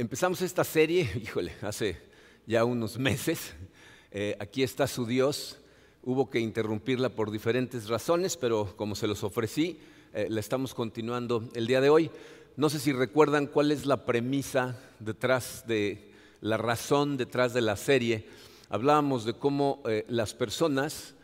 Empezamos esta serie, híjole, hace ya unos meses. Eh, aquí está su Dios. Hubo que interrumpirla por diferentes razones, pero como se los ofrecí, eh, la estamos continuando el día de hoy. No sé si recuerdan cuál es la premisa detrás de la razón detrás de la serie. Hablábamos de cómo eh, las personas,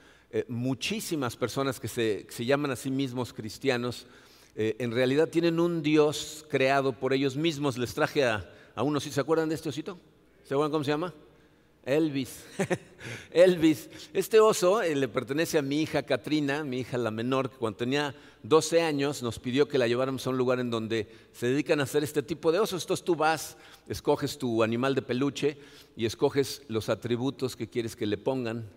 muchísimas personas que se, se, llaman a sí mismos cristianos, en realidad tienen un Dios creado por ellos mismos. Les traje a, a uno, ¿sí se acuerdan de este osito? ¿Se acuerdan cómo se llama? Elvis. Elvis. Este oso eh, le pertenece a mi hija Katrina, mi hija la menor, que cuando tenía 12 años nos pidió que la lleváramos a un lugar en donde se dedican a hacer este tipo de osos. Entonces tú vas, escoges tu animal de peluche y escoges los atributos que quieres que le pongan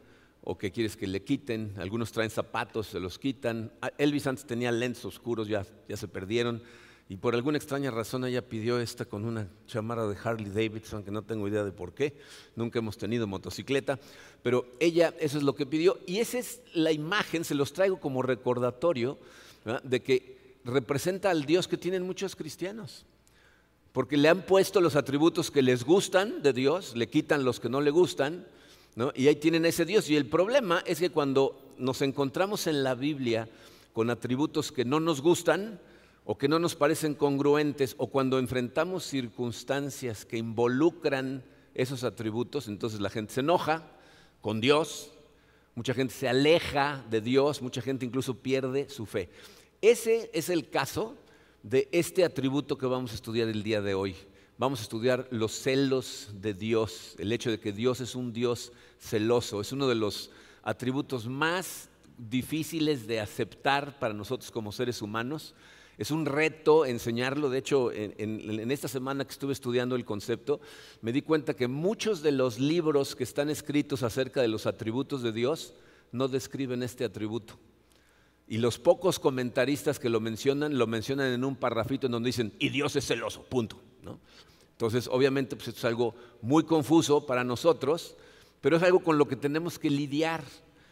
o que quieres que le quiten. Algunos traen zapatos, se los quitan. Ah, Elvis antes tenía lentes oscuros, ya, ya se perdieron. Y por alguna extraña razón ella pidió esta con una chamarra de Harley Davidson, que no tengo idea de por qué. Nunca hemos tenido motocicleta. Pero ella, eso es lo que pidió. Y esa es la imagen, se los traigo como recordatorio de que representa al Dios que tienen muchos cristianos. Porque le han puesto los atributos que les gustan de Dios, le quitan los que no le gustan, y ahí tienen ese Dios. Y el problema es que cuando nos encontramos en la Biblia con atributos que no nos gustan, o que no nos parecen congruentes o cuando enfrentamos circunstancias que involucran esos atributos, entonces la gente se enoja con Dios, mucha gente se aleja de Dios, mucha gente incluso pierde su fe. Ese es el caso de este atributo que vamos a estudiar el día de hoy. Vamos a estudiar los celos de Dios, el hecho de que Dios es un Dios celoso, es uno de los atributos más difíciles de aceptar para nosotros como seres humanos es un reto enseñarlo. De hecho, en, esta semana que estuve estudiando el concepto, me di cuenta que muchos de los libros que están escritos acerca de los atributos de Dios no describen este atributo. Y los pocos comentaristas que lo mencionan, lo mencionan en un parrafito en donde dicen, y Dios es celoso, punto. Entonces, obviamente, pues esto es algo muy confuso para nosotros, pero es algo con lo que tenemos que lidiar.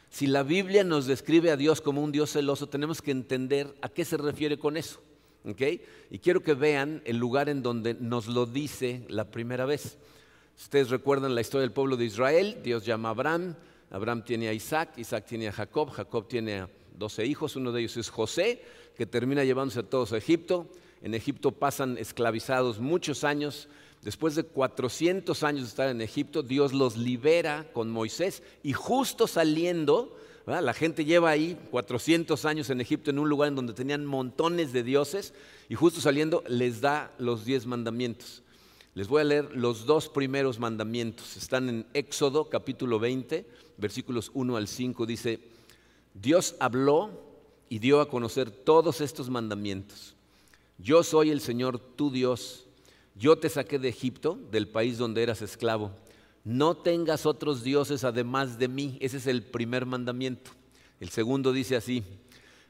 Si la Biblia nos describe a Dios como un Dios celoso, tenemos que entender a qué se refiere con eso. Y quiero que vean el lugar en donde nos lo dice la primera vez. Ustedes recuerdan la historia del pueblo de Israel, Dios llama a Abraham, Abraham tiene a Isaac, Isaac tiene a Jacob, Jacob tiene a 12 hijos, uno de ellos es José, que termina llevándose a todos a Egipto. En Egipto pasan esclavizados muchos años, Después de 400 años de estar en Egipto, Dios los libera con Moisés y justo saliendo, la gente lleva ahí 400 años en Egipto en un lugar en donde tenían montones de dioses y justo saliendo les da los 10 mandamientos. Les voy a leer los dos primeros mandamientos. Están en Éxodo capítulo 20, versículos 1 al 5. Dice, Dios habló y dio a conocer todos estos mandamientos. Yo soy el Señor tu Dios yo te saqué de Egipto, del país donde eras esclavo. No tengas otros dioses además de mí. Ese es el primer mandamiento. El segundo dice así,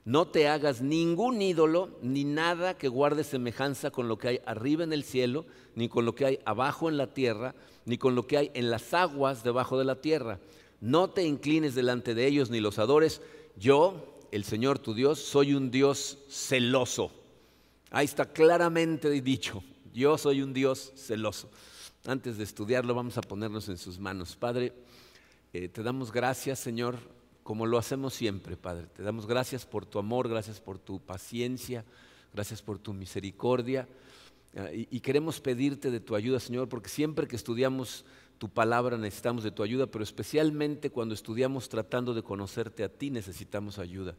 no te hagas ningún ídolo ni nada que guarde semejanza con lo que hay arriba en el cielo, ni con lo que hay abajo en la tierra, ni con lo que hay en las aguas debajo de la tierra. No te inclines delante de ellos ni los adores. Yo, el Señor tu Dios, soy un Dios celoso. Ahí está claramente dicho, yo soy un Dios celoso. Antes de estudiarlo, vamos a ponernos en sus manos. Padre, eh, te damos gracias, Señor, como lo hacemos siempre, Padre. Te damos gracias por tu amor, gracias por tu paciencia, gracias por tu misericordia. Ah, y, queremos pedirte de tu ayuda, Señor, porque siempre que estudiamos tu palabra necesitamos de tu ayuda, pero especialmente cuando estudiamos tratando de conocerte a ti necesitamos ayuda.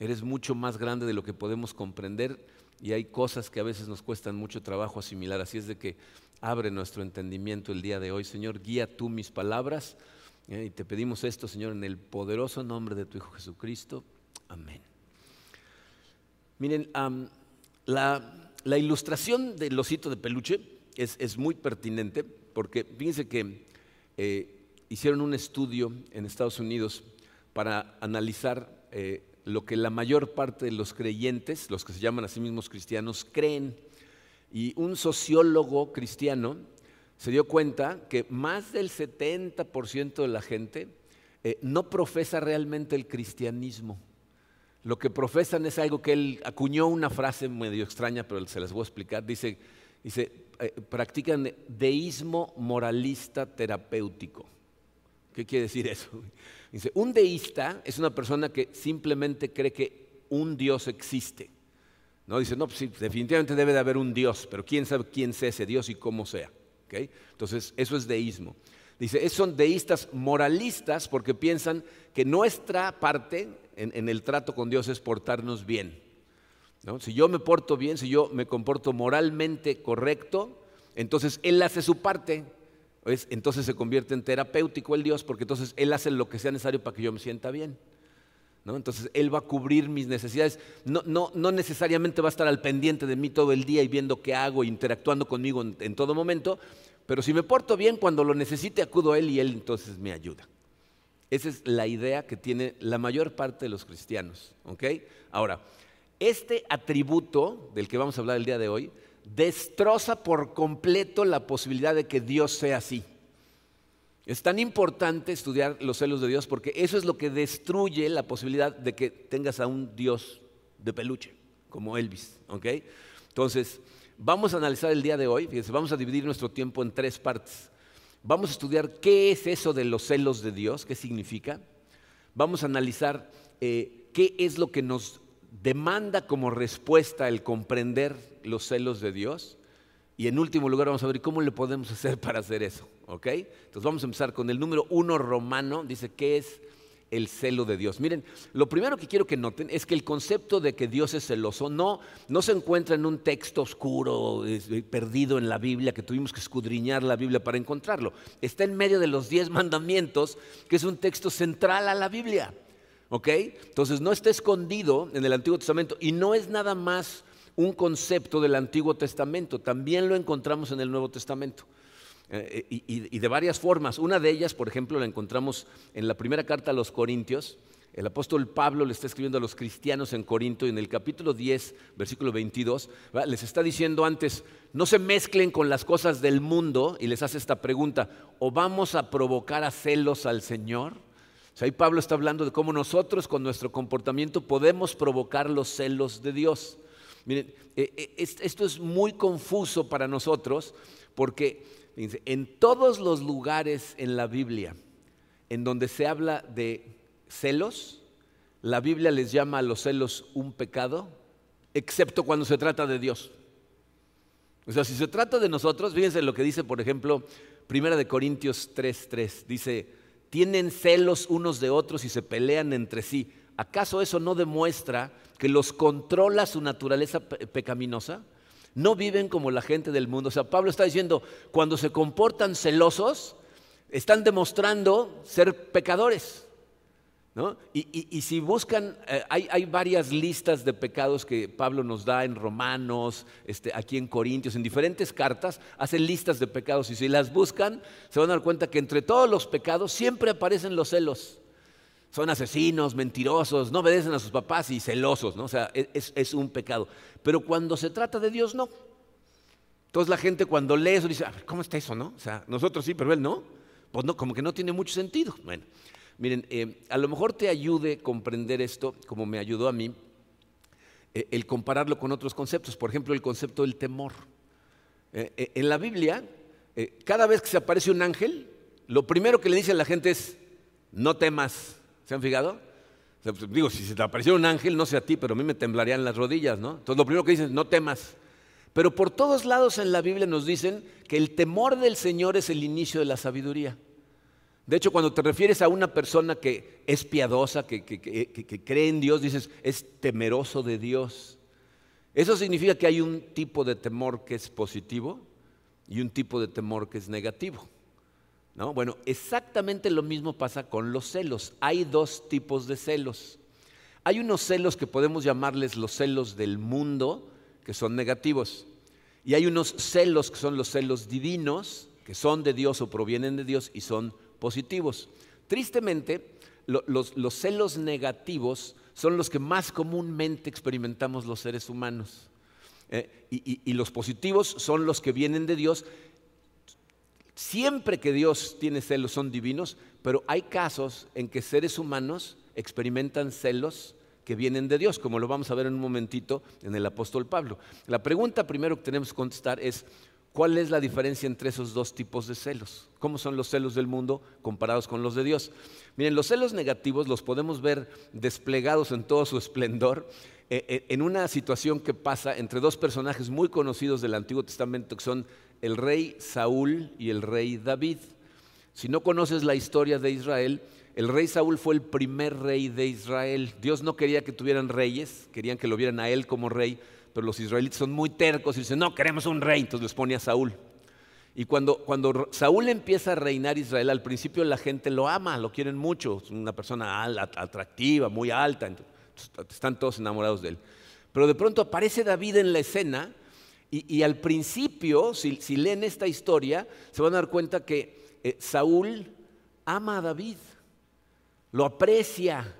Eres mucho más grande de lo que podemos comprender y hay cosas que a veces nos cuestan mucho trabajo asimilar. Así es de que abre nuestro entendimiento el día de hoy. Señor, guía tú mis palabras eh, y te pedimos esto, Señor, en el poderoso nombre de tu Hijo Jesucristo. Amén. Miren, la, ilustración del osito de peluche es, muy pertinente porque fíjense que eh, hicieron un estudio en Estados Unidos para analizar eh, lo que la mayor parte de los creyentes, los que se llaman a sí mismos cristianos, creen. Y un sociólogo cristiano se dio cuenta que más del 70% de la gente eh, no profesa realmente el cristianismo. Lo que profesan es algo que él acuñó una frase medio extraña, pero se las voy a explicar. Dice Dice, eh, practican deísmo moralista terapéutico. ¿Qué quiere decir eso? Dice, un deísta es una persona que simplemente cree que un Dios existe. No dice, no, pues definitivamente debe de haber un Dios, pero quién sabe quién sea ese Dios y cómo sea. Entonces, eso es deísmo. Dice, son deístas moralistas porque piensan que nuestra parte en, el trato con Dios es portarnos bien. Si yo me porto bien, si yo me comporto moralmente correcto, entonces Él hace su parte. Entonces se convierte en terapéutico el Dios porque entonces Él hace lo que sea necesario para que yo me sienta bien. Entonces Él va a cubrir mis necesidades. No, no, necesariamente va a estar al pendiente de mí todo el día y viendo qué hago, interactuando conmigo en, todo momento, pero si me porto bien, cuando lo necesite, acudo a Él y Él entonces me ayuda. Esa es la idea que tiene la mayor parte de los cristianos. Ahora, este atributo del que vamos a hablar el día de hoy destroza por completo la posibilidad de que Dios sea así. Es tan importante estudiar los celos de Dios porque eso es lo que destruye la posibilidad de que tengas a un Dios de peluche, como Elvis. Entonces, vamos a analizar el día de hoy, fíjense, vamos a dividir nuestro tiempo en tres partes. Vamos a estudiar qué es eso de los celos de Dios, qué significa. Vamos a analizar eh, qué es lo que nos demanda como respuesta el comprender los celos de Dios. Y en último lugar vamos a ver cómo le podemos hacer para hacer eso. ¿ok? Entonces vamos a empezar con el número uno romano. Dice, ¿qué es el celo de Dios? Miren, lo primero que quiero que noten es que el concepto de que Dios es celoso no, no se encuentra en un texto oscuro, perdido en la Biblia, que tuvimos que escudriñar la Biblia para encontrarlo. Está en medio de los diez mandamientos, que es un texto central a la Biblia. ¿Ok? Entonces no está escondido en el Antiguo Testamento y no es nada más un concepto del Antiguo Testamento, también lo encontramos en el Nuevo Testamento. Eh, y, de varias formas. Una de ellas, por ejemplo, la encontramos en la primera carta a los Corintios. El apóstol Pablo le está escribiendo a los cristianos en Corinto y en el capítulo 10, versículo 22, les está diciendo antes, no se mezclen con las cosas del mundo y les hace esta pregunta, ¿o vamos a provocar a celos al Señor? O sea, ahí Pablo está hablando de cómo nosotros con nuestro comportamiento podemos provocar los celos de Dios. Miren, eh, eh, esto es muy confuso para nosotros porque en todos los lugares en la Biblia en donde se habla de celos, la Biblia les llama a los celos un pecado, excepto cuando se trata de Dios. O sea, si se trata de nosotros, fíjense lo que dice, por ejemplo, Primera de Corintios 3:3, dice, "Tienen celos unos de otros y se pelean entre sí. ¿Acaso eso no demuestra que los controla su naturaleza pecaminosa? No viven como la gente del mundo. O sea, Pablo está diciendo, cuando se comportan celosos, están demostrando ser pecadores. Y, si buscan, eh, hay, varias listas de pecados que Pablo nos da en Romanos, este, aquí en Corintios, en diferentes cartas, hacen listas de pecados y si las buscan, se van a dar cuenta que entre todos los pecados siempre aparecen los celos son asesinos, mentirosos, no obedecen a sus papás y celosos, ¿no? O sea, es, un pecado. Pero cuando se trata de Dios, no. Entonces la gente cuando lee eso dice, ¿cómo está eso, no? O sea, nosotros sí, pero él no. Pues no, como que no tiene mucho sentido. Bueno, miren, eh, a lo mejor te ayude comprender esto, como me ayudó a mí, eh, el compararlo con otros conceptos. Por ejemplo, el concepto del temor. Eh, en la Biblia, cada vez que se aparece un ángel, lo primero que le dice a la gente es, no temas. ¿Se han fijado? Pues, digo, si se te apareciera un ángel, no sé a ti, pero a mí me temblarían las rodillas, ¿no? Entonces lo primero que dicen, no temas. Pero por todos lados en la Biblia nos dicen que el temor del Señor es el inicio de la sabiduría. De hecho, cuando te refieres a una persona que es piadosa, que, que, cree en Dios, dices, es temeroso de Dios. Eso significa que hay un tipo de temor que es positivo y un tipo de temor que es negativo. Bueno, exactamente lo mismo pasa con los celos. Hay dos tipos de celos. Hay unos celos que podemos llamarles los celos del mundo, que son negativos. Y hay unos celos que son los celos divinos, que son de Dios o provienen de Dios y son positivos. Tristemente, los, celos negativos son los que más comúnmente experimentamos los seres humanos. Eh, y los positivos son los que vienen de Dios Siempre que Dios tiene celos son divinos, pero hay casos en que seres humanos experimentan celos que vienen de Dios, como lo vamos a ver en un momentito en el apóstol Pablo. La pregunta primero que tenemos que contestar es, ¿cuál es la diferencia entre esos dos tipos de celos? ¿Cómo son los celos del mundo comparados con los de Dios? Miren, los celos negativos los podemos ver desplegados en todo su esplendor eh, eh, en una situación que pasa entre dos personajes muy conocidos del Antiguo Testamento, que son el rey Saúl y el rey David. Si no conoces la historia de Israel, el rey Saúl fue el primer rey de Israel. Dios no quería que tuvieran reyes, querían que lo vieran a él como rey, pero los israelitas son muy tercos y dicen, no, queremos un rey, entonces les pone a Saúl. Y cuando, cuando Saúl empieza a reinar Israel, al principio la gente lo ama, lo quieren mucho, es una persona atractiva, muy alta, están todos enamorados de él. Pero de pronto aparece David en la escena y, al principio, si, leen esta historia, se van a dar cuenta que eh, Saúl ama a David lo aprecia,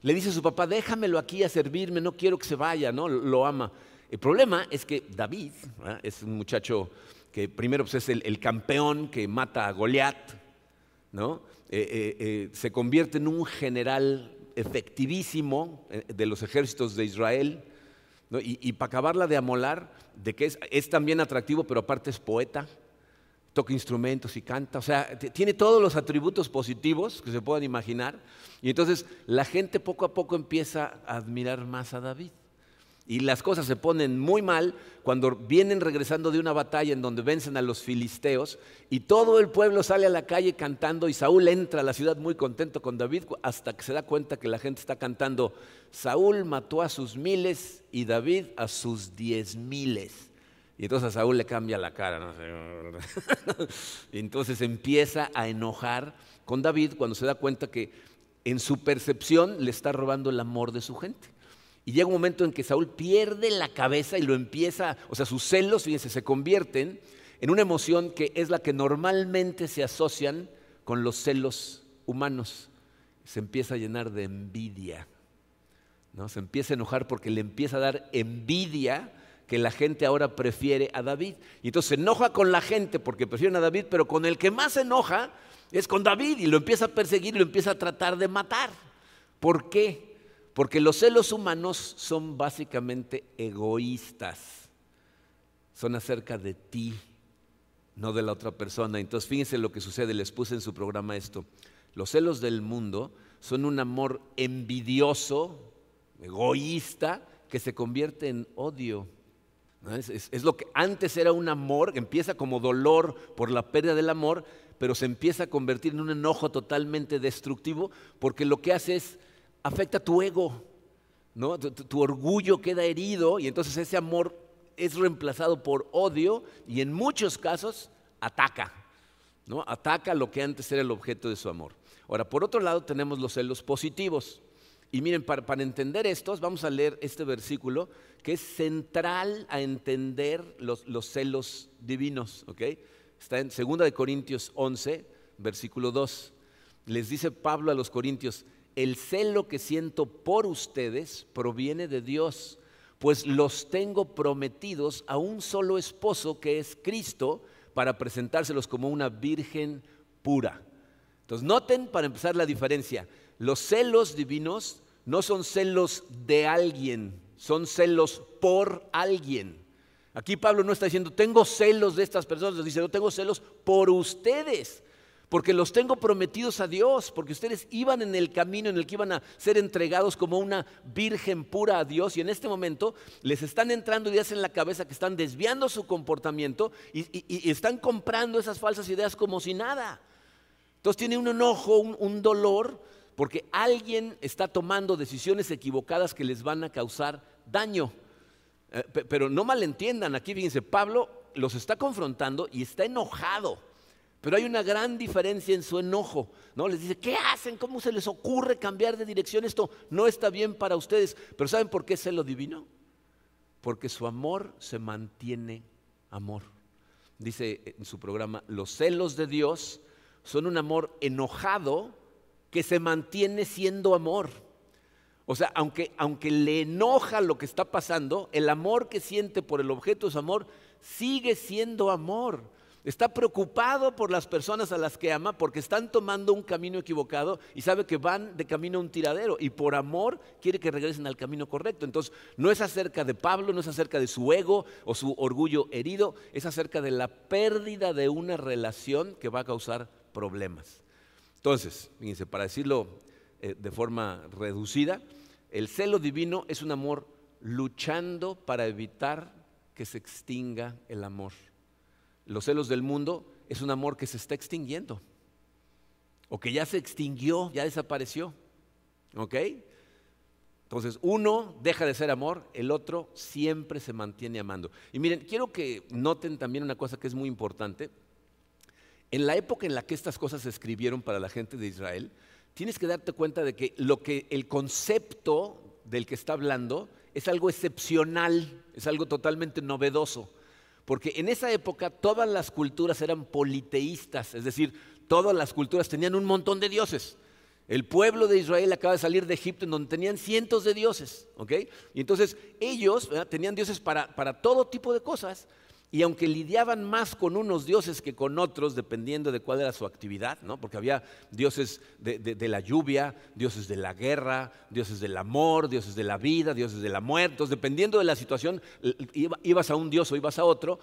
le dice a su papá, déjamelo aquí a servirme, no quiero que se vaya, ¿no? Lo ama. El problema es que David es un muchacho que primero pues, es el, campeón que mata a Goliat, ¿no? Eh, eh, eh, se convierte en un general efectivísimo de los ejércitos de Israel, y, y, para acabarla de amolar, de que es, es también atractivo, pero aparte es poeta, toca instrumentos y canta, o sea, tiene todos los atributos positivos que se puedan imaginar. Y entonces la gente poco a poco empieza a admirar más a David. Y las cosas se ponen muy mal cuando vienen regresando de una batalla en donde vencen a los filisteos y todo el pueblo sale a la calle cantando y Saúl entra a la ciudad muy contento con David hasta que se da cuenta que la gente está cantando, Saúl mató a sus miles y David a sus diez miles. Y entonces a Saúl le cambia la cara. ¿no? y entonces empieza a enojar con David cuando se da cuenta que en su percepción le está robando el amor de su gente. Y llega un momento en que Saúl pierde la cabeza y lo empieza, o sea, sus celos, fíjense, se convierten en una emoción que es la que normalmente se asocian con los celos humanos. Se empieza a llenar de envidia. ¿no? Se empieza a enojar porque le empieza a dar envidia que la gente ahora prefiere a David. Y entonces se enoja con la gente porque prefieren a David, pero con el que más se enoja es con David y lo empieza a perseguir y lo empieza a tratar de matar. ¿Por qué? Porque los celos humanos son básicamente egoístas. Son acerca de ti, no de la otra persona. Entonces fíjense lo que sucede, les puse en su programa esto. Los celos del mundo son un amor envidioso, egoísta, que se convierte en odio. Es, lo que antes era un amor, empieza como dolor por la pérdida del amor, pero se empieza a convertir en un enojo totalmente destructivo porque lo que hace es afecta tu ego, ¿no? tu, orgullo queda herido y entonces ese amor es reemplazado por odio y en muchos casos ataca, ¿no? ataca lo que antes era el objeto de su amor. Ahora, por otro lado tenemos los celos positivos. Y miren, para, entender estos, vamos a leer este versículo que es central a entender los, celos divinos. Está en 2 Corintios 11, versículo 2. Les dice Pablo a los Corintios, el celo que siento por ustedes proviene de Dios, pues los tengo prometidos a un solo esposo que es Cristo para presentárselos como una virgen pura. Entonces, noten para empezar la diferencia. Los celos divinos no son celos de alguien, son celos por alguien. Aquí Pablo no está diciendo, tengo celos de estas personas, dice, yo tengo celos por ustedes, porque los tengo prometidos a Dios, porque ustedes iban en el camino en el que iban a ser entregados como una virgen pura a Dios y en este momento les están entrando ideas en la cabeza que están desviando su comportamiento y, están comprando esas falsas ideas como si nada. Entonces tiene un enojo, un, dolor, porque alguien está tomando decisiones equivocadas que les van a causar daño. Eh, pero no malentiendan, aquí fíjense, Pablo los está confrontando y está enojado. Pero hay una gran diferencia en su enojo. ¿no? Les dice, ¿qué hacen? ¿Cómo se les ocurre cambiar de dirección? Esto no está bien para ustedes. Pero ¿saben por qué se lo divino? Porque su amor se mantiene amor. Dice en su programa, los celos de Dios son un amor enojado que se mantiene siendo amor. O sea, aunque, aunque le enoja lo que está pasando, el amor que siente por el objeto de su amor sigue siendo amor. Está preocupado por las personas a las que ama porque están tomando un camino equivocado y sabe que van de camino a un tiradero y por amor quiere que regresen al camino correcto. Entonces, no es acerca de Pablo, no es acerca de su ego o su orgullo herido, es acerca de la pérdida de una relación que va a causar problemas. Entonces, fíjense, para decirlo eh, de forma reducida, el celo divino es un amor luchando para evitar que se extinga el amor los celos del mundo es un amor que se está extinguiendo. O que ya se extinguió, ya desapareció. ¿Ok? Entonces, uno deja de ser amor, el otro siempre se mantiene amando. Y miren, quiero que noten también una cosa que es muy importante. En la época en la que estas cosas se escribieron para la gente de Israel, tienes que darte cuenta de que lo que el concepto del que está hablando es algo excepcional, es algo totalmente novedoso. Porque en esa época todas las culturas eran politeístas, es decir, todas las culturas tenían un montón de dioses. El pueblo de Israel acaba de salir de Egipto en donde tenían cientos de dioses, ¿ok? Y entonces ellos tenían dioses para, para todo tipo de cosas. Y aunque lidiaban más con unos dioses que con otros, dependiendo de cuál era su actividad, ¿no? porque había dioses de, la lluvia, dioses de la guerra, dioses del amor, dioses de la vida, dioses de la muerte, entonces, dependiendo de la situación, ibas a un dios o ibas a otro,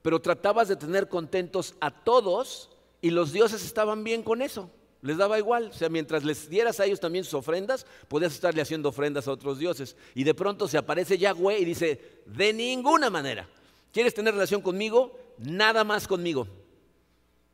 pero tratabas de tener contentos a todos y los dioses estaban bien con eso. Les daba igual, o sea, mientras les dieras a ellos también sus ofrendas, podías estarle haciendo ofrendas a otros dioses. Y de pronto se aparece Yahweh y dice, de ninguna manera. ¿Quieres tener relación conmigo? Nada más conmigo.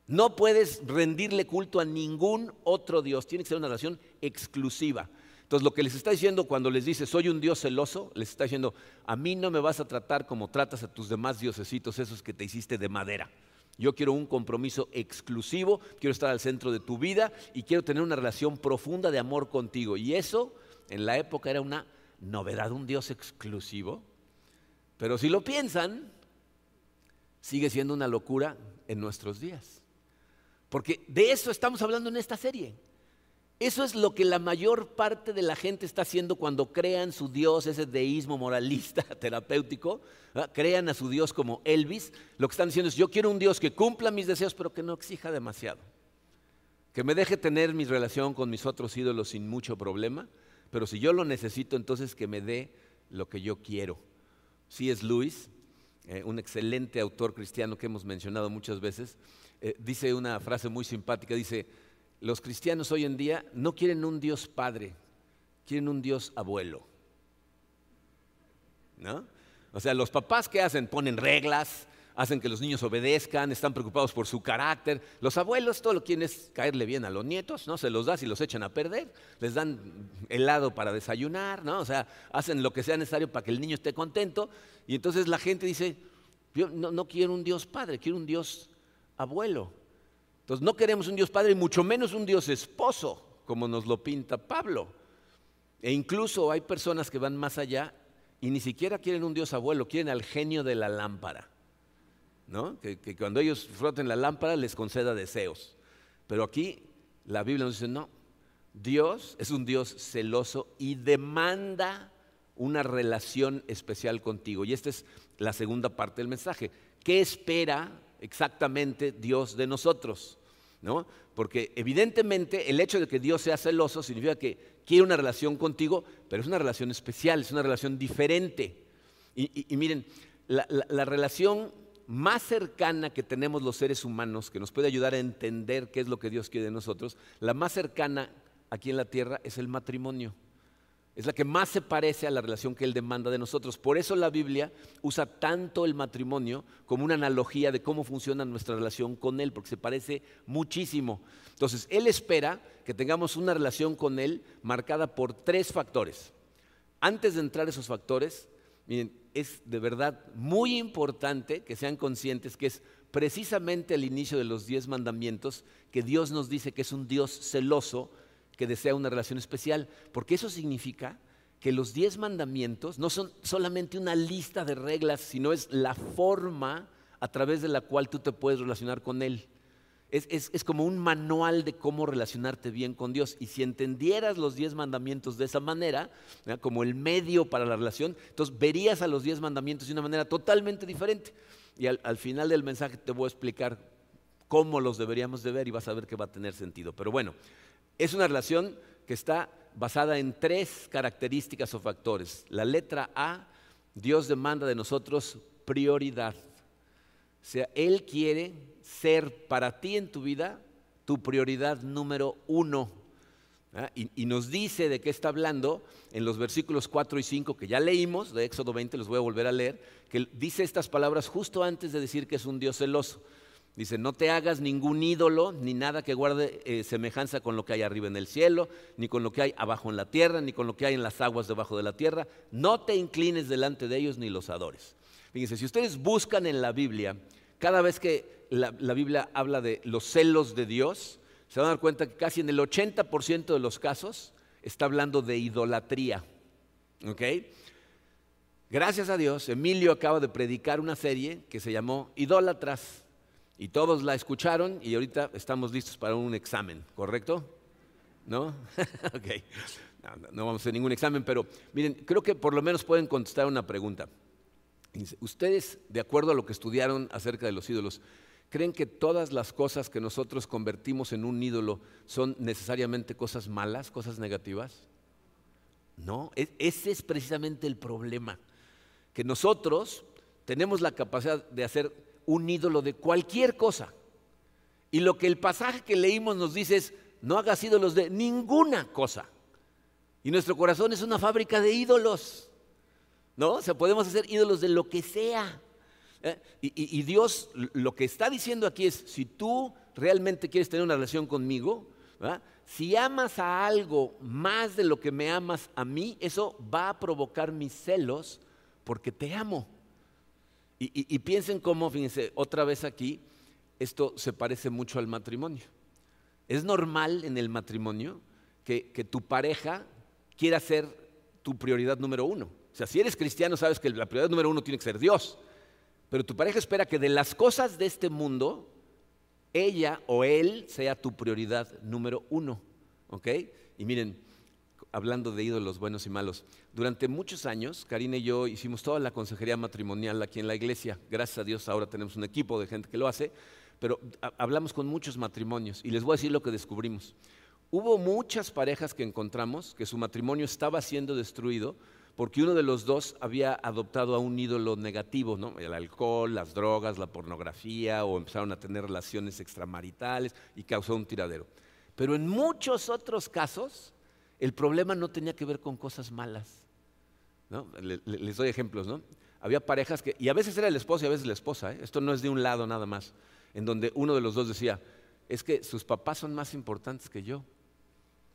No puedes rendirle culto a ningún otro Dios. Tiene que ser una relación exclusiva. Entonces, lo que les está diciendo cuando les dice, soy un Dios celoso, les está diciendo, a mí no me vas a tratar como tratas a tus demás diosesitos, esos que te hiciste de madera. Yo quiero un compromiso exclusivo, quiero estar al centro de tu vida y quiero tener una relación profunda de amor contigo. Y eso en la época era una novedad, un Dios exclusivo. Pero si lo piensan, sigue siendo una locura en nuestros días. Porque de eso estamos hablando en esta serie. Eso es lo que la mayor parte de la gente está haciendo cuando crean su Dios, ese deísmo moralista terapéutico, crean a su Dios como Elvis. Lo que están diciendo es, yo quiero un Dios que cumpla mis deseos, pero que no exija demasiado. Que me deje tener mi relación con mis otros ídolos sin mucho problema, pero si yo lo necesito, entonces que me dé lo que yo quiero. Si es Luis, eh, un excelente autor cristiano que hemos mencionado muchas veces, eh, dice una frase muy simpática, dice, los cristianos hoy en día no quieren un Dios padre, quieren un Dios abuelo. ¿No? O sea, los papás que hacen, ponen reglas, hacen que los niños obedezcan, están preocupados por su carácter. Los abuelos todo lo quieren es caerle bien a los nietos, ¿no? Se los das y los echan a perder, les dan helado para desayunar, ¿no? O sea, hacen lo que sea necesario para que el niño esté contento. Y entonces la gente dice, yo no, no quiero un Dios padre, quiero un Dios abuelo. Entonces no queremos un Dios padre y mucho menos un Dios esposo, como nos lo pinta Pablo. E incluso hay personas que van más allá y ni siquiera quieren un Dios abuelo, quieren al genio de la lámpara. Que, cuando ellos froten la lámpara les conceda deseos. Pero aquí la Biblia nos dice, no, Dios es un Dios celoso y demanda una relación especial contigo. Y esta es la segunda parte del mensaje. ¿Qué espera exactamente Dios de nosotros? ¿No? Porque evidentemente el hecho de que Dios sea celoso significa que quiere una relación contigo, pero es una relación especial, es una relación diferente. Y, miren, la relación más cercana que tenemos los seres humanos, que nos puede ayudar a entender qué es lo que Dios quiere de nosotros, la más cercana aquí en la tierra es el matrimonio. Es la que más se parece a la relación que Él demanda de nosotros. Por eso la Biblia usa tanto el matrimonio como una analogía de cómo funciona nuestra relación con Él, porque se parece muchísimo. Entonces, Él espera que tengamos una relación con Él marcada por tres factores. Antes de entrar a esos factores, miren, es de verdad muy importante que sean conscientes que es precisamente al inicio de los diez mandamientos que Dios nos dice que es un Dios celoso que desea una relación especial, porque eso significa que los diez mandamientos no son solamente una lista de reglas, sino es la forma a través de la cual tú te puedes relacionar con Él. Es, como un manual de cómo relacionarte bien con Dios. Y si entendieras los diez mandamientos de esa manera, como el medio para la relación, entonces verías a los diez mandamientos de una manera totalmente diferente. Y al, final del mensaje te voy a explicar cómo los deberíamos de ver y vas a ver que va a tener sentido. Pero bueno, es una relación que está basada en tres características o factores. La letra A, Dios demanda de nosotros prioridad. O sea, Él quiere ser para ti en tu vida tu prioridad número uno. Y, y, nos dice de qué está hablando en los versículos 4 y 5 que ya leímos, de Éxodo 20, los voy a volver a leer, que dice estas palabras justo antes de decir que es un Dios celoso. Dice, no te hagas ningún ídolo, ni nada que guarde eh, semejanza con lo que hay arriba en el cielo, ni con lo que hay abajo en la tierra, ni con lo que hay en las aguas debajo de la tierra. No te inclines delante de ellos ni los adores. Fíjense, si ustedes buscan en la Biblia, cada vez que la, Biblia habla de los celos de Dios, se van a dar cuenta que casi en el 80% de los casos está hablando de idolatría. ¿Ok? Gracias a Dios, Emilio acaba de predicar una serie que se llamó Idólatras. Y todos la escucharon y ahorita estamos listos para un examen, ¿correcto? ¿No? ok. No, no, vamos a hacer ningún examen, pero miren, creo que por lo menos pueden contestar una pregunta. Ustedes, de acuerdo a lo que estudiaron acerca de los ídolos, ¿creen que todas las cosas que nosotros convertimos en un ídolo son necesariamente cosas malas, cosas negativas? No, ese es precisamente el problema, que nosotros tenemos la capacidad de hacer un ídolo de cualquier cosa. Y lo que el pasaje que leímos nos dice es, no hagas ídolos de ninguna cosa. Y nuestro corazón es una fábrica de ídolos. ¿No? O sea, podemos hacer ídolos de lo que sea. ¿Eh? Y, Dios lo que está diciendo aquí es, si tú realmente quieres tener una relación conmigo, si amas a algo más de lo que me amas a mí, eso va a provocar mis celos porque te amo. Y, y, y, piensen cómo, fíjense, otra vez aquí, esto se parece mucho al matrimonio. Es normal en el matrimonio que, tu pareja quiera ser tu prioridad número uno. O sea, si eres cristiano, sabes que la prioridad número uno tiene que ser Dios. Pero tu pareja espera que de las cosas de este mundo, ella o él sea tu prioridad número uno. ¿Ok? Y miren, hablando de ídolos buenos y malos. Durante muchos años, Karina y yo hicimos toda la consejería matrimonial aquí en la iglesia. Gracias a Dios ahora tenemos un equipo de gente que lo hace, pero hablamos con muchos matrimonios y les voy a decir lo que descubrimos. Hubo muchas parejas que encontramos que su matrimonio estaba siendo destruido porque uno de los dos había adoptado a un ídolo negativo, el alcohol, las drogas, la pornografía, o empezaron a tener relaciones extramaritales y causó un tiradero. Pero en muchos otros casos, el problema no tenía que ver con cosas malas. Les doy ejemplos. Había parejas que, y a veces era el esposo y a veces la esposa, ¿eh? esto no es de un lado nada más, en donde uno de los dos decía, es que sus papás son más importantes que yo,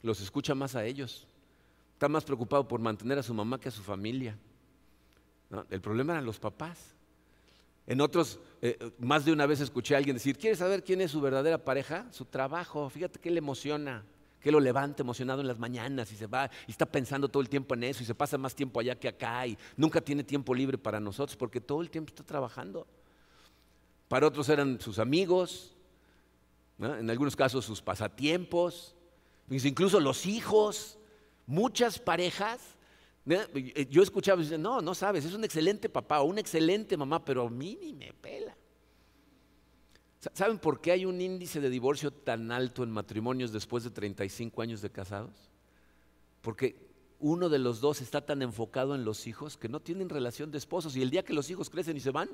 los escucha más a ellos, está más preocupado por mantener a su mamá que a su familia. El problema eran los papás. En otros, eh, más de una vez escuché a alguien decir, ¿quieres saber quién es su verdadera pareja? Su trabajo, fíjate qué le emociona que lo levanta emocionado en las mañanas y se va y está pensando todo el tiempo en eso y se pasa más tiempo allá que acá y nunca tiene tiempo libre para nosotros porque todo el tiempo está trabajando. Para otros eran sus amigos, en algunos casos sus pasatiempos, incluso los hijos, muchas parejas. Yo escuchaba y decía, no, no sabes, es un excelente papá o una excelente mamá, pero a mí ni me pela. ¿Saben por qué hay un índice de divorcio tan alto en matrimonios después de 35 años de casados? Porque uno de los dos está tan enfocado en los hijos que no tienen relación de esposos y el día que los hijos crecen y se van,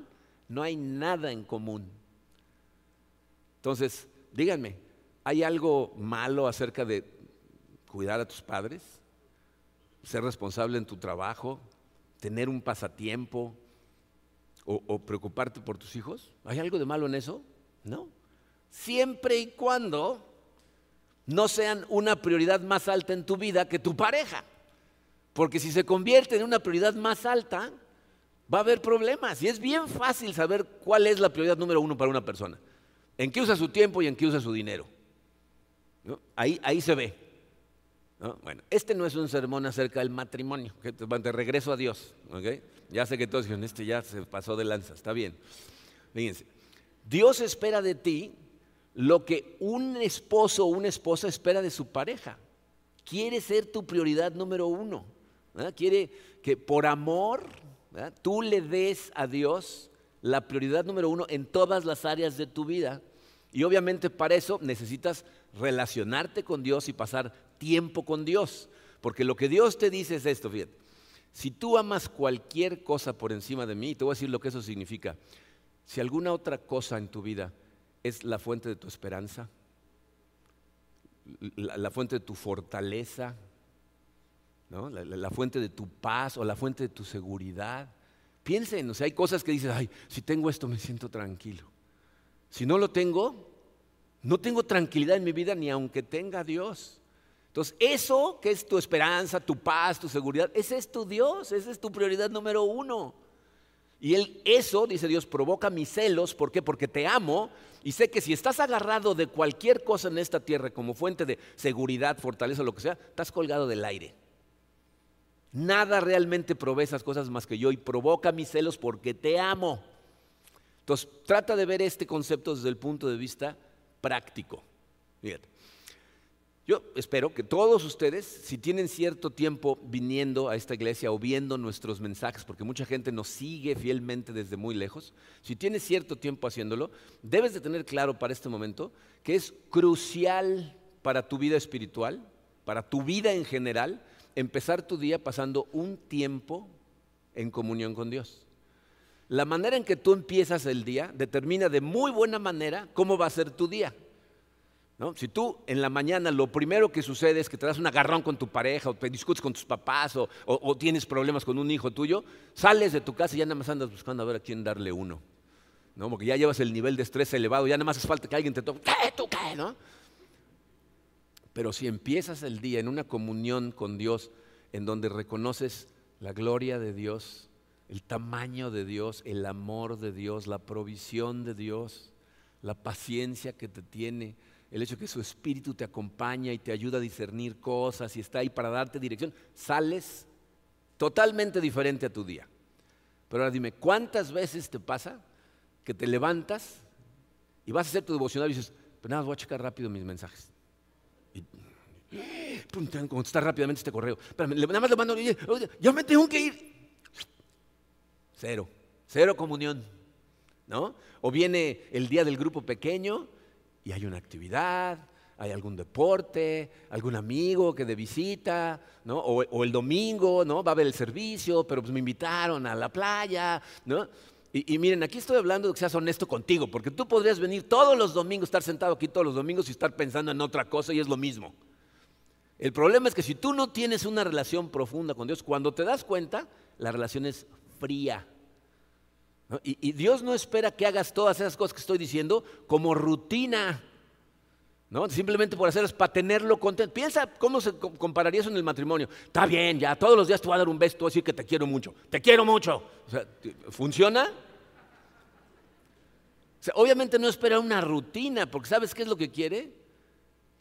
no hay nada en común. Entonces, díganme, ¿hay algo malo acerca de cuidar a tus padres? ¿Ser responsable en tu trabajo? ¿Tener un pasatiempo? ¿O, preocuparte por tus hijos? ¿Hay algo de malo en eso? No. Siempre y cuando no sean una prioridad más alta en tu vida que tu pareja. Porque si se convierte en una prioridad más alta, va a haber problemas. Y es bien fácil saber cuál es la prioridad número uno para una persona. En qué usa su tiempo y en qué usa su dinero. Ahí, ahí se ve. ¿No? Bueno, este no es un sermón acerca del matrimonio. De regreso a Dios. ¿okay? Ya sé que todos dicen, este ya se pasó de lanza. Está bien. Fíjense. Dios espera de ti lo que un esposo o una esposa espera de su pareja. Quiere ser tu prioridad número uno. Quiere que por amor tú le des a Dios la prioridad número uno en todas las áreas de tu vida. Y obviamente para eso necesitas relacionarte con Dios y pasar tiempo con Dios. Porque lo que Dios te dice es esto, fíjate. Si tú amas cualquier cosa por encima de mí, te voy a decir lo que eso significa. Si alguna otra cosa en tu vida es la fuente de tu esperanza, la, fuente de tu fortaleza, la, fuente de tu paz o la fuente de tu seguridad. Piensen, o sea, hay cosas que dices, ay, si tengo esto me siento tranquilo. Si no lo tengo, no tengo tranquilidad en mi vida ni aunque tenga Dios. Entonces, eso que es tu esperanza, tu paz, tu seguridad, ese es tu Dios, esa es tu prioridad número uno. Y él, eso, dice Dios, provoca mis celos. ¿Por qué? Porque te amo y sé que si estás agarrado de cualquier cosa en esta tierra como fuente de seguridad, fortaleza, lo que sea, estás colgado del aire. Nada realmente provee esas cosas más que yo y provoca mis celos porque te amo. Entonces, trata de ver este concepto desde el punto de vista práctico. Fíjate. Yo espero que todos ustedes, si tienen cierto tiempo viniendo a esta iglesia o viendo nuestros mensajes, porque mucha gente nos sigue fielmente desde muy lejos, si tienes cierto tiempo haciéndolo, debes de tener claro para este momento que es crucial para tu vida espiritual, para tu vida en general, empezar tu día pasando un tiempo en comunión con Dios. La manera en que tú empiezas el día determina de muy buena manera cómo va a ser tu día. Si tú en la mañana lo primero que sucede es que te das un agarrón con tu pareja o te discutes con tus papás o, tienes problemas con un hijo tuyo, sales de tu casa y ya nada más andas buscando a ver a quién darle uno. ¿no? Porque ya llevas el nivel de estrés elevado, ya nada más hace falta que alguien te toque, ¿qué tú qué? ¿no? Pero si empiezas el día en una comunión con Dios, en donde reconoces la gloria de Dios, el tamaño de Dios, el amor de Dios, la provisión de Dios, la paciencia que te tiene, el hecho que su espíritu te acompaña y te ayuda a discernir cosas y está ahí para darte dirección, sales totalmente diferente a tu día. Pero ahora dime, ¿cuántas veces te pasa que te levantas y vas a hacer tu devocional y dices, pues nada, voy a checar rápido mis mensajes? Y, pum, contestar rápidamente este correo. nada más le mando, ya me tengo que ir. Cero, cero comunión. ¿No? O viene el día del grupo pequeño y hay una actividad, hay algún deporte, algún amigo que de visita, ¿no? o, el domingo, ¿no? Va a haber el servicio, pero pues me invitaron a la playa, ¿no? Y, miren, aquí estoy hablando de que seas honesto contigo, porque tú podrías venir todos los domingos, estar sentado aquí todos los domingos y estar pensando en otra cosa y es lo mismo. El problema es que si tú no tienes una relación profunda con Dios, cuando te das cuenta, la relación es fría. Y, Dios no espera que hagas todas esas cosas que estoy diciendo como rutina. ¿no? Simplemente por hacerlas para tenerlo contento. Piensa cómo se compararía eso en el matrimonio. Está bien, ya todos los días te voy a dar un beso, te voy a decir que te quiero mucho. Te quiero mucho. ¿Funciona? obviamente no espera una rutina, porque ¿sabes qué es lo que quiere?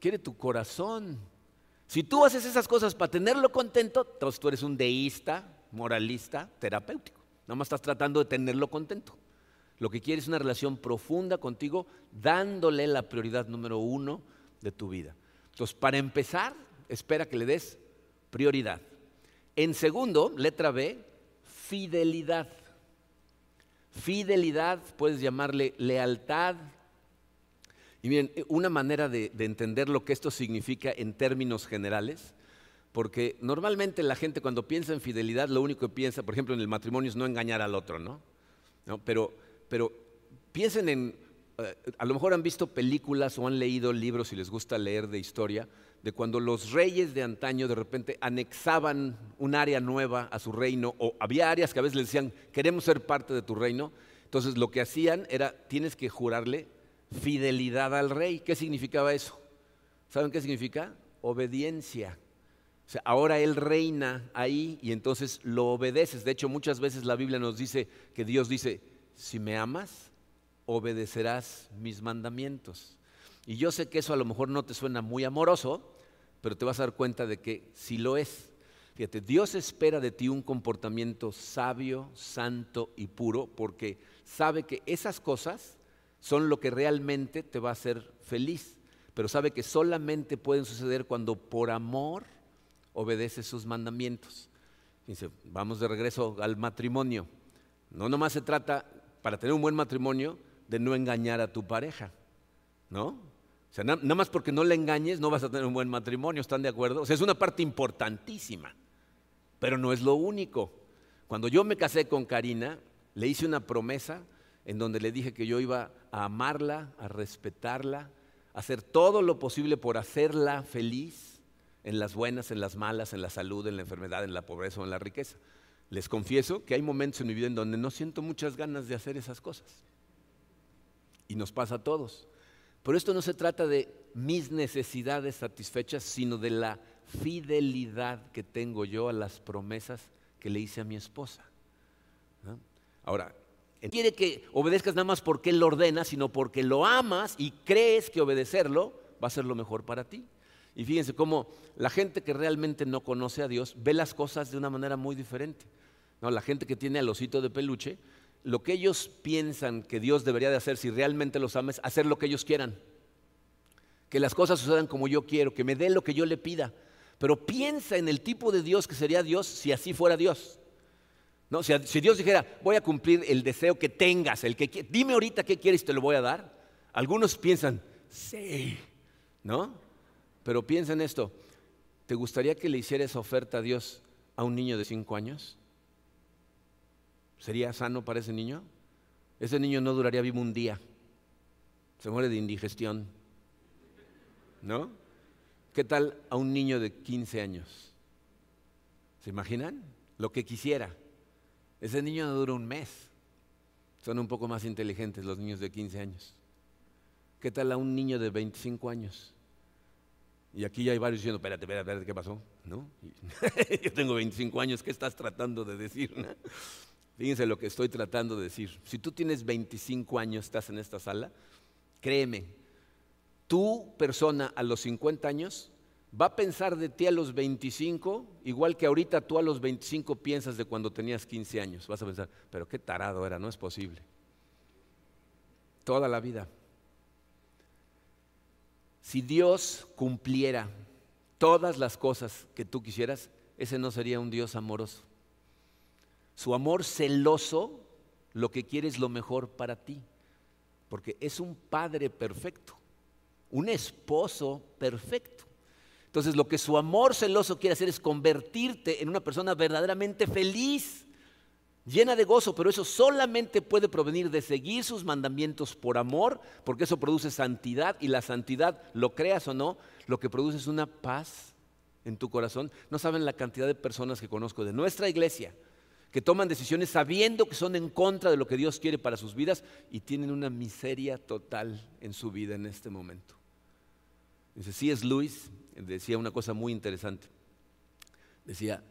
Quiere tu corazón. Si tú haces esas cosas para tenerlo contento, entonces tú eres un deísta, moralista, terapéutico. Nada más estás tratando de tenerlo contento. Lo que quieres es una relación profunda contigo, dándole la prioridad número uno de tu vida. Entonces, para empezar, espera que le des prioridad. En segundo, letra B, fidelidad. Fidelidad, puedes llamarle lealtad. Y miren, una manera de, de entender lo que esto significa en términos generales porque normalmente la gente cuando piensa en fidelidad, lo único que piensa, por ejemplo, en el matrimonio es no engañar al otro, ¿no? Pero, pero piensen en, eh, a lo mejor han visto películas o han leído libros si les gusta leer de historia, de cuando los reyes de antaño de repente anexaban un área nueva a su reino, o había áreas que a veces les decían, queremos ser parte de tu reino. Entonces lo que hacían era, tienes que jurarle fidelidad al rey. ¿Qué significaba eso? ¿Saben qué significa? Obediencia ahora Él reina ahí y entonces lo obedeces. De hecho, muchas veces la Biblia nos dice que Dios dice, si me amas, obedecerás mis mandamientos. Y yo sé que eso a lo mejor no te suena muy amoroso, pero te vas a dar cuenta de que sí lo es. Fíjate, Dios espera de ti un comportamiento sabio, santo y puro, porque sabe que esas cosas son lo que realmente te va a hacer feliz, pero sabe que solamente pueden suceder cuando por amor obedece sus mandamientos. Dice, vamos de regreso al matrimonio. No nomás se trata, para tener un buen matrimonio, de no engañar a tu pareja. ¿no? O sea, nada más porque no le engañes no vas a tener un buen matrimonio, ¿están de acuerdo? O sea, es una parte importantísima, pero no es lo único. Cuando yo me casé con Karina, le hice una promesa en donde le dije que yo iba a amarla, a respetarla, a hacer todo lo posible por hacerla feliz en las buenas, en las malas, en la salud, en la enfermedad, en la pobreza o en la riqueza. Les confieso que hay momentos en mi vida en donde no siento muchas ganas de hacer esas cosas. Y nos pasa a todos. Pero esto no se trata de mis necesidades satisfechas, sino de la fidelidad que tengo yo a las promesas que le hice a mi esposa. Ahora, quiere que obedezcas nada más porque Él lo ordena, sino porque lo amas y crees que obedecerlo va a ser lo mejor para ti. Y fíjense cómo la gente que realmente no conoce a Dios ve las cosas de una manera muy diferente. ¿no? La gente que tiene al osito de peluche, lo que ellos piensan que Dios debería de hacer si realmente los ames, hacer lo que ellos quieran. Que las cosas sucedan como yo quiero, que me dé lo que yo le pida. Pero piensa en el tipo de Dios que sería Dios si así fuera Dios. No, si, si Dios dijera, voy a cumplir el deseo que tengas, el que dime ahorita qué quieres y te lo voy a dar. Algunos piensan, sí, ¿no? Pero piensa en esto, ¿te gustaría que le hiciera esa oferta a Dios a un niño de cinco años? ¿Sería sano para ese niño? Ese niño no duraría vivo un día, se muere de indigestión, ¿no? ¿Qué tal a un niño de 15 años? ¿Se imaginan? Lo que quisiera. Ese niño no dura un mes. Son un poco más inteligentes los niños de 15 años. ¿Qué tal a un niño de 25 años? Y aquí ya hay varios diciendo, espérate, espérate, espérate, ¿qué pasó? ¿No? Yo tengo 25 años, ¿qué estás tratando de decir? Fíjense lo que estoy tratando de decir. Si tú tienes 25 años, estás en esta sala, créeme, tu persona a los 50 años va a pensar de ti a los 25, igual que ahorita tú a los 25 piensas de cuando tenías 15 años. Vas a pensar, pero qué tarado era, no es posible. Toda la vida. Si Dios cumpliera todas las cosas que tú quisieras, ese no sería un Dios amoroso. Su amor celoso lo que quiere es lo mejor para ti, porque es un padre perfecto, un esposo perfecto. Entonces lo que su amor celoso quiere hacer es convertirte en una persona verdaderamente feliz, llena de gozo, pero eso solamente puede provenir de seguir sus mandamientos por amor, porque eso produce santidad y la santidad, lo creas o no, lo que produce es una paz en tu corazón. No saben la cantidad de personas que conozco de nuestra iglesia que toman decisiones sabiendo que son en contra de lo que Dios quiere para sus vidas y tienen una miseria total en su vida en este momento. Dice, sí es Luis, decía una cosa muy interesante. Decía,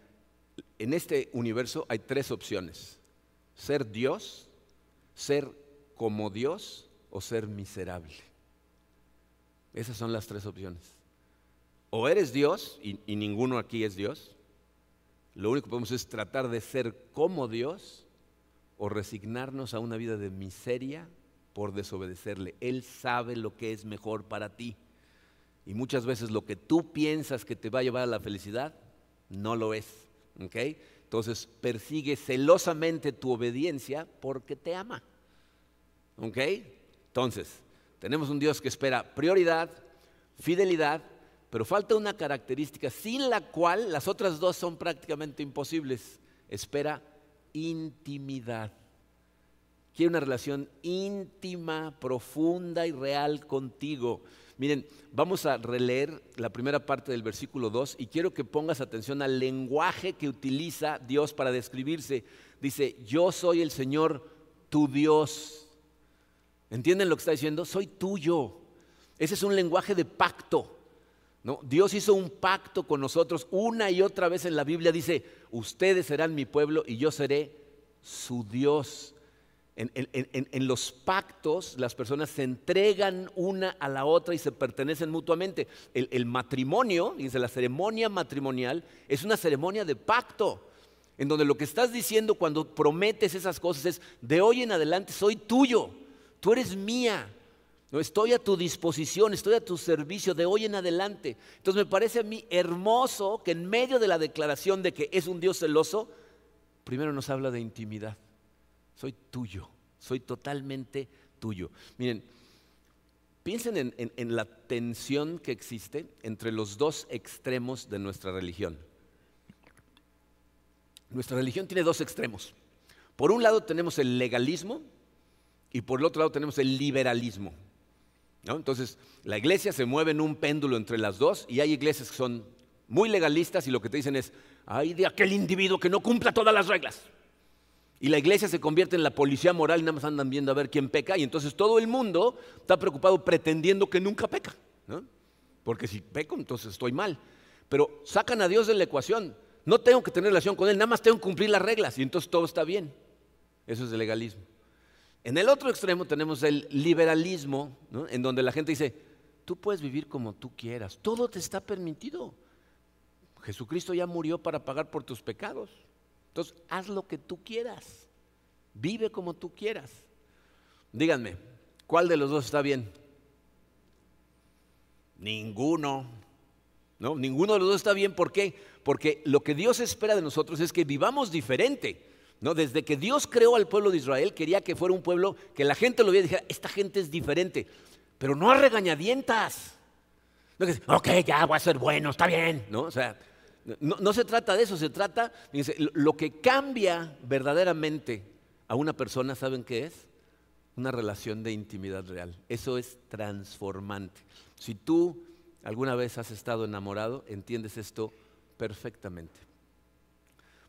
en este universo hay tres opciones. Ser Dios, ser como Dios o ser miserable. Esas son las tres opciones. O eres Dios, y, ninguno aquí es Dios, lo único que podemos es tratar de ser como Dios o resignarnos a una vida de miseria por desobedecerle. Él sabe lo que es mejor para ti. Y muchas veces lo que tú piensas que te va a llevar a la felicidad, no lo es. Entonces persigue celosamente tu obediencia porque te ama. Entonces, tenemos un Dios que espera prioridad, fidelidad, pero falta una característica sin la cual las otras dos son prácticamente imposibles. Espera intimidad. Quiere una relación íntima, profunda y real contigo. Miren, vamos a releer la primera parte del versículo 2 y quiero que pongas atención al lenguaje que utiliza Dios para describirse. Dice, yo soy el Señor, tu Dios. ¿Entienden lo que está diciendo? Soy tuyo. Ese es un lenguaje de pacto. Dios hizo un pacto con nosotros una y otra vez en la Biblia. Dice, ustedes serán mi pueblo y yo seré su Dios. En, los pactos las personas se entregan una a la otra y se pertenecen mutuamente. El, matrimonio, dice la ceremonia matrimonial, es una ceremonia de pacto, en donde lo que estás diciendo cuando prometes esas cosas es, de hoy en adelante soy tuyo, tú eres mía, estoy a tu disposición, estoy a tu servicio de hoy en adelante. Entonces me parece a mí hermoso que en medio de la declaración de que es un Dios celoso, primero nos habla de intimidad soy tuyo, soy totalmente tuyo. Miren, Piensen en, la tensión que existe entre los dos extremos de nuestra religión. Nuestra religión tiene dos extremos. Por un lado tenemos el legalismo y por el otro lado tenemos el liberalismo. Entonces, la iglesia se mueve en un péndulo entre las dos y hay iglesias que son muy legalistas y lo que te dicen es, ay de aquel individuo que no cumpla todas las reglas. Y la iglesia se convierte en la policía moral y nada más andan viendo a ver quién peca y entonces todo el mundo está preocupado pretendiendo que nunca peca. Porque si peco, entonces estoy mal. Pero sacan a Dios de la ecuación. No tengo que tener relación con Él, nada más tengo que cumplir las reglas y entonces todo está bien. Eso es el legalismo. En el otro extremo tenemos el liberalismo, en donde la gente dice, tú puedes vivir como tú quieras, todo te está permitido. Jesucristo ya murió para pagar por tus pecados. Entonces, haz lo que tú quieras, vive como tú quieras. Díganme, ¿cuál de los dos está bien? Ninguno. No, ninguno de los dos está bien. ¿Por qué? Porque lo que Dios espera de nosotros es que vivamos diferente. ¿no? Desde que Dios creó al pueblo de Israel, quería que fuera un pueblo que la gente lo viera y dijera, esta gente es diferente, pero no a regañadientas. No que, ok, ya voy a ser bueno, está bien. ¿no? O sea, no, se trata de eso, se trata, lo que cambia verdaderamente a una persona, ¿saben qué es? Una relación de intimidad real. Eso es transformante. Si tú alguna vez has estado enamorado, entiendes esto perfectamente.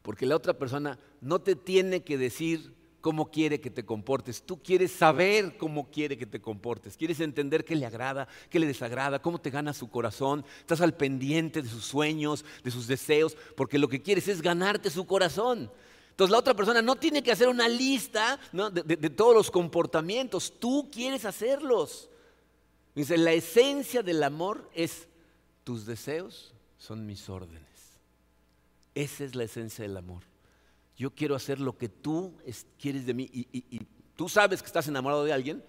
Porque la otra persona no te tiene que decir cómo quiere que te comportes. Tú quieres saber cómo quiere que te comportes. Quieres entender qué le agrada, qué le desagrada, cómo te gana su corazón. Estás al pendiente de sus sueños, de sus deseos, porque lo que quieres es ganarte su corazón. Entonces la otra persona no tiene que hacer una lista de, de, todos los comportamientos. Tú quieres hacerlos. Dice, la esencia del amor es tus deseos son mis órdenes. Esa es la esencia del amor. Yo quiero hacer lo que tú quieres de mí y, tú sabes que estás enamorado de alguien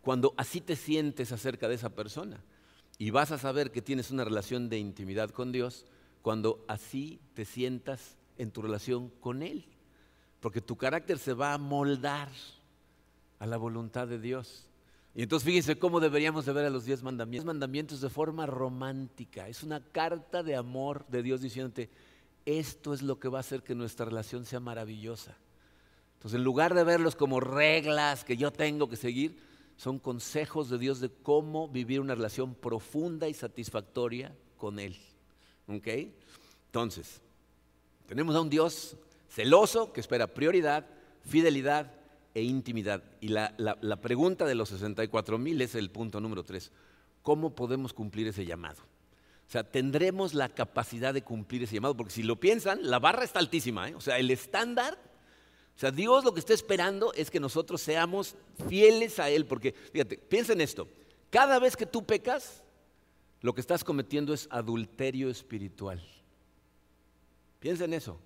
cuando así te sientes acerca de esa persona. Y vas a saber que tienes una relación de intimidad con Dios cuando así te sientas en tu relación con Él. Porque tu carácter se va a moldar a la voluntad de Dios. Y entonces fíjense cómo deberíamos de ver a los diez mandamientos. mandamientos de forma romántica. Es una carta de amor de Dios diciéndote, esto es lo que va a hacer que nuestra relación sea maravillosa. Entonces, en lugar de verlos como reglas que yo tengo que seguir, son consejos de Dios de cómo vivir una relación profunda y satisfactoria con Él. ¿Ok? Entonces, tenemos a un Dios celoso que espera prioridad, fidelidad e intimidad. Y la, la pregunta de los 64 mil es el punto número 3. ¿Cómo podemos cumplir ese llamado? Sea, tendremos la capacidad de cumplir ese llamado, porque si lo piensan, la barra está altísima. ¿eh? O sea, el estándar, o sea, Dios lo que está esperando es que nosotros seamos fieles a Él, porque fíjate, piensa en esto, cada vez que tú pecas, lo que estás cometiendo es adulterio espiritual. Piensa en eso.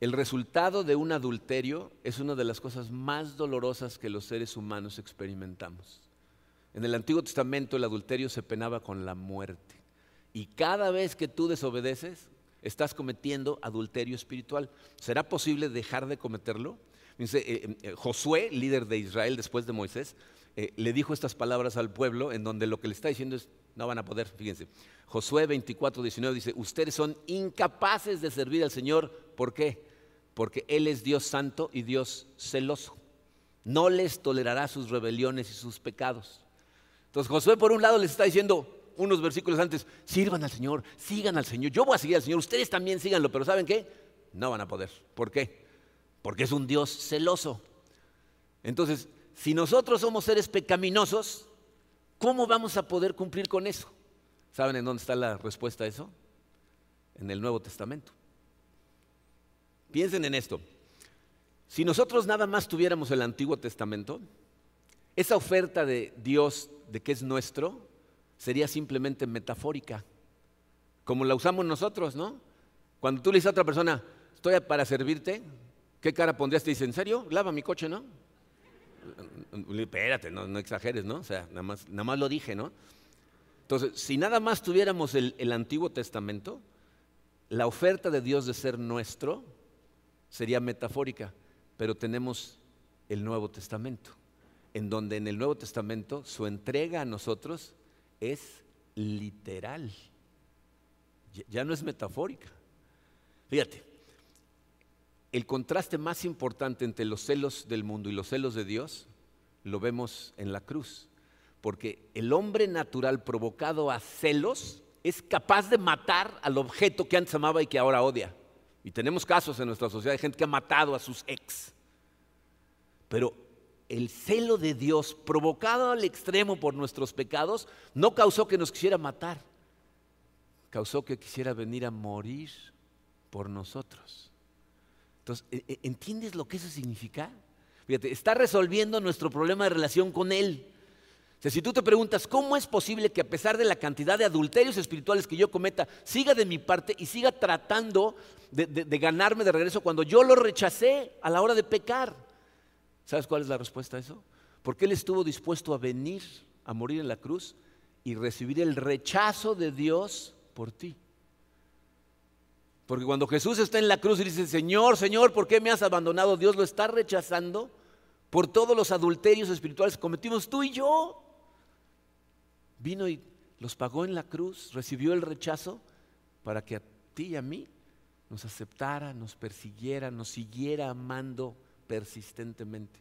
El resultado de un adulterio es una de las cosas más dolorosas que los seres humanos experimentamos. En el Antiguo Testamento el adulterio se penaba con la muerte. Y cada vez que tú desobedeces, estás cometiendo adulterio espiritual. ¿Será posible dejar de cometerlo? Dice, eh, eh, eh, Josué, líder de Israel después de Moisés, le dijo estas palabras al pueblo en donde lo que le está diciendo es, no van a poder, fíjense. Josué 24, 19 dice, ustedes son incapaces de servir al Señor. ¿Por qué? Porque Él es Dios santo y Dios celoso. No les tolerará sus rebeliones y sus pecados. Entonces Josué por un lado les está diciendo, unos versículos antes, sirvan al Señor, sigan al Señor, yo voy a seguir al Señor, ustedes también síganlo, pero ¿saben qué? No van a poder. ¿Por qué? Porque es un Dios celoso. Entonces, si nosotros somos seres pecaminosos, ¿cómo vamos a poder cumplir con eso? ¿Saben en dónde está la respuesta a eso? En el Nuevo Testamento. Piensen en esto. Si nosotros nada más tuviéramos el Antiguo Testamento, esa oferta de Dios de que es nuestro, sería simplemente metafórica, como la usamos nosotros, ¿no? Cuando tú le dices a otra persona, estoy para servirte, ¿qué cara pondrías? Te dice, ¿en serio? Lava mi coche, ¿no? Espérate, no, exageres, ¿no? O sea, nada más, nada más lo dije, ¿no? Entonces, si nada más tuviéramos el, el Antiguo Testamento, la oferta de Dios de ser nuestro sería metafórica, pero tenemos el Nuevo Testamento. en donde en el Nuevo Testamento su entrega a nosotros es literal, ya no es metafórica. Fíjate, el contraste más importante entre los celos del mundo y los celos de Dios lo vemos en la cruz, porque el hombre natural provocado a celos es capaz de matar al objeto que antes amaba y que ahora odia. Y tenemos casos en nuestra sociedad de gente que ha matado a sus ex. Pero el celo de Dios, provocado al extremo por nuestros pecados, no causó que nos quisiera matar, causó que quisiera venir a morir por nosotros. Entonces, ¿e, e, ¿entiendes lo que eso significa? Fíjate, está resolviendo nuestro problema de relación con Él. Si tú te preguntas, ¿cómo es posible que a pesar de la cantidad de adulterios espirituales que yo cometa, siga de mi parte y siga tratando de ganarme de regreso cuando yo lo rechacé a la hora de pecar? ¿Sabes cuál es la respuesta a eso? Porque Él estuvo dispuesto a venir a morir en la cruz y recibir el rechazo de Dios por ti. Porque cuando Jesús está en la cruz y dice, Señor, Señor, ¿por qué me has abandonado? Dios lo está rechazando por todos los adulterios espirituales que cometimos tú y yo. Vino y los pagó en la cruz, recibió el rechazo para que a ti y a mí nos aceptara, nos persiguiera, nos siguiera amando persistentemente.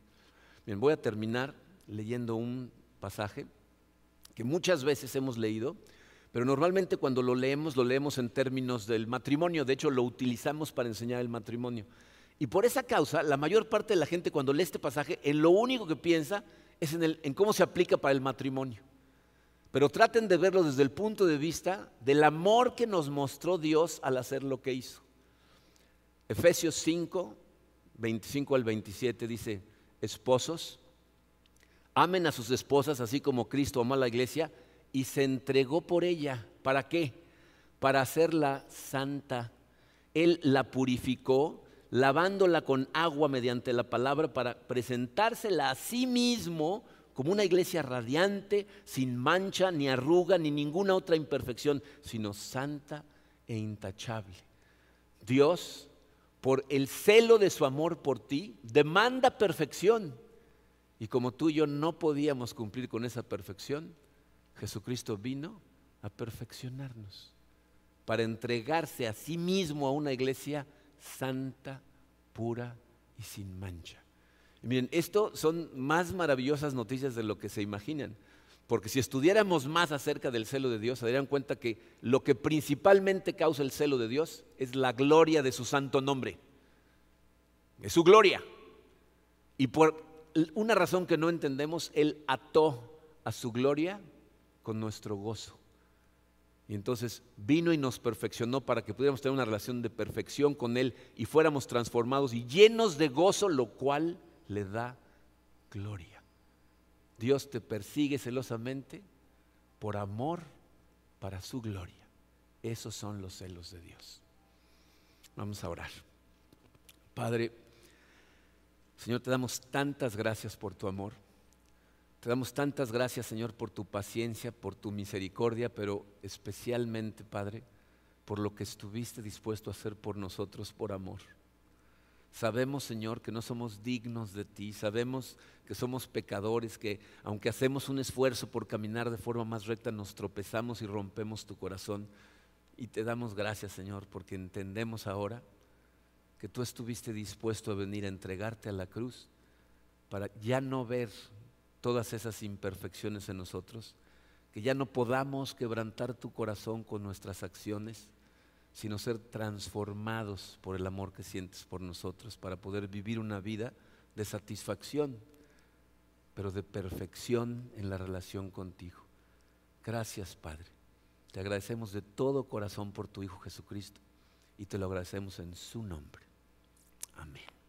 Bien, voy a terminar leyendo un pasaje que muchas veces hemos leído, pero normalmente cuando lo leemos lo leemos en términos del matrimonio, de hecho lo utilizamos para enseñar el matrimonio. Y por esa causa, la mayor parte de la gente cuando lee este pasaje, en lo único que piensa es en, en cómo se aplica para el matrimonio. Pero traten de verlo desde el punto de vista del amor que nos mostró Dios al hacer lo que hizo. Efesios 5, 25 al 27 dice, esposos, amen a sus esposas así como Cristo amó a la iglesia y se entregó por ella. ¿Para qué? Para hacerla santa. Él la purificó, lavándola con agua mediante la palabra para presentársela a sí mismo como una iglesia radiante, sin mancha, ni arruga, ni ninguna otra imperfección, sino santa e intachable. Dios por el celo de su amor por ti, demanda perfección. Y como tú y yo no podíamos cumplir con esa perfección, Jesucristo vino a perfeccionarnos, para entregarse a sí mismo a una iglesia santa, pura y sin mancha. Y miren, esto son más maravillosas noticias de lo que se imaginan. Porque si estudiáramos más acerca del celo de Dios, se darían cuenta que lo que principalmente causa el celo de Dios es la gloria de su santo nombre. Es su gloria. Y por una razón que no entendemos, Él ató a su gloria con nuestro gozo. Y entonces vino y nos perfeccionó para que pudiéramos tener una relación de perfección con Él y fuéramos transformados y llenos de gozo, lo cual le da gloria. Dios te persigue celosamente por amor para su gloria. Esos son los celos de Dios. Vamos a orar. Padre, Señor, te damos tantas gracias por tu amor. Te damos tantas gracias, Señor, por tu paciencia, por tu misericordia, pero especialmente, Padre, por lo que estuviste dispuesto a hacer por nosotros por amor. Sabemos, Señor, que no somos dignos de ti, sabemos que somos pecadores, que aunque hacemos un esfuerzo por caminar de forma más recta, nos tropezamos y rompemos tu corazón. Y te damos gracias, Señor, porque entendemos ahora que tú estuviste dispuesto a venir a entregarte a la cruz para ya no ver todas esas imperfecciones en nosotros, que ya no podamos quebrantar tu corazón con nuestras acciones, sino ser transformados por el amor que sientes por nosotros para poder vivir una vida de satisfacción, pero de perfección en la relación contigo. Gracias, Padre. Te agradecemos de todo corazón por tu Hijo Jesucristo y te lo agradecemos en su nombre. Amén.